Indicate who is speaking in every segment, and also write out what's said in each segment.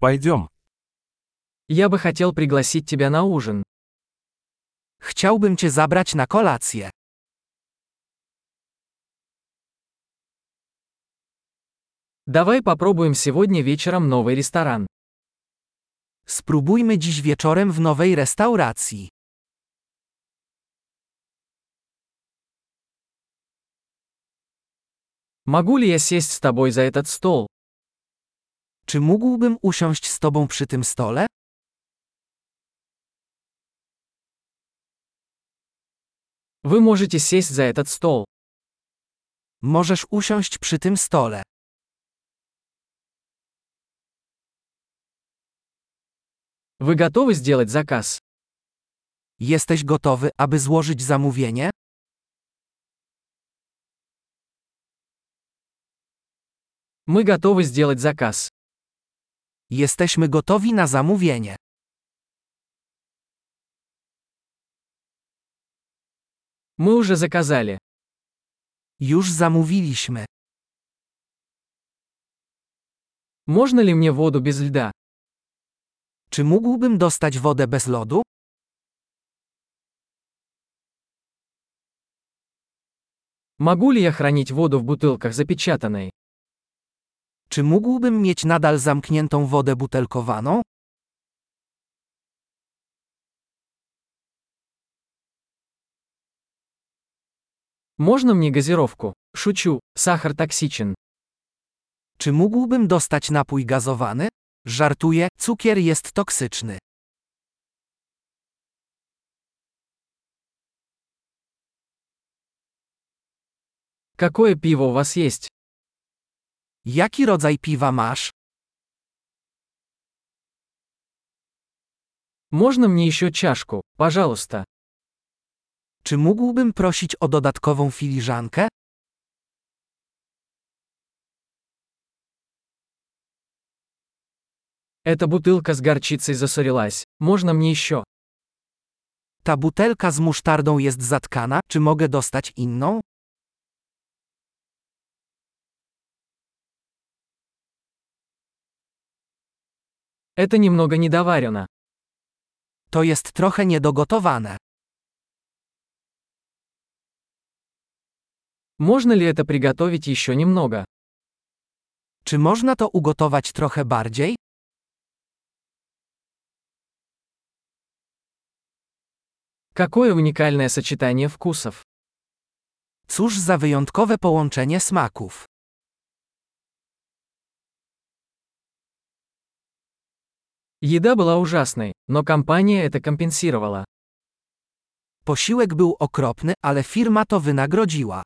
Speaker 1: Пойдем.
Speaker 2: Я бы хотел пригласить тебя на ужин.
Speaker 3: Chciałbym cię zabrać na kolację.
Speaker 2: Давай попробуем сегодня вечером новый ресторан.
Speaker 3: Spróbujmy dziś wieczorem w nowej restauracji.
Speaker 2: Могу ли я сесть с тобой за этот стол?
Speaker 3: Czy mógłbym usiąść z tobą przy tym stole?
Speaker 2: Вы можете сесть за этот стол.
Speaker 3: Możesz usiąść przy tym stole.
Speaker 2: Вы готовы сделать заказ?
Speaker 3: Jesteś gotowy, aby złożyć zamówienie?
Speaker 2: Мы готовы сделать заказ.
Speaker 3: Jesteśmy gotowi na zamówienie.
Speaker 2: Мы уже заказали.
Speaker 3: Już zamówiliśmy.
Speaker 2: Можно ли мне воду без льда?
Speaker 3: Czy mógłbym dostać wodę bez lodu?
Speaker 2: Могу ли я хранить воду в бутылках запечатанной?
Speaker 3: Czy mógłbym mieć nadal zamkniętą wodę butelkowaną?
Speaker 2: Можно мне газировку? Шучу, сахар токсичен.
Speaker 3: Czy mógłbym dostać napój gazowany? Żartuję, cukier jest toksyczny.
Speaker 2: Какое пиво у вас есть?
Speaker 3: Jaki rodzaj piwa masz?
Speaker 2: Можно мне еще чашку, пожалуйста?
Speaker 3: Czy mógłbym prosić o dodatkową filiżankę?
Speaker 2: Эта бутылка с горчицей засорилась. Можно мне еще?
Speaker 3: Ta butelka z musztardą jest zatkana, czy mogę dostać inną?
Speaker 2: Это немного недоварено.
Speaker 3: To jest trochę niedogotowane.
Speaker 2: Можно ли это приготовить еще немного?
Speaker 3: Czy można to ugotować trochę bardziej?
Speaker 2: Какое уникальное сочетание вкусов.
Speaker 3: Cóż za wyjątkowe połączenie smaków.
Speaker 2: Еда была ужасной, но компания это компенсировала.
Speaker 3: Posiłek był okropny, ale firma to wynagrodziła.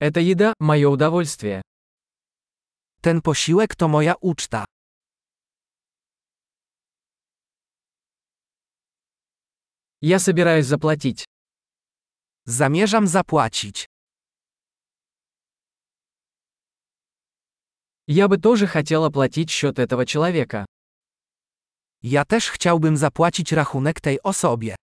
Speaker 2: Эта еда – мое удовольствие.
Speaker 3: Ten posiłek to moja uczta.
Speaker 2: Я собираюсь заплатить.
Speaker 3: Zamierzam zapłacić.
Speaker 2: Я бы тоже хотел оплатить счет этого человека.
Speaker 3: Ja też chciałbym zapłacić rachunek tej osobie.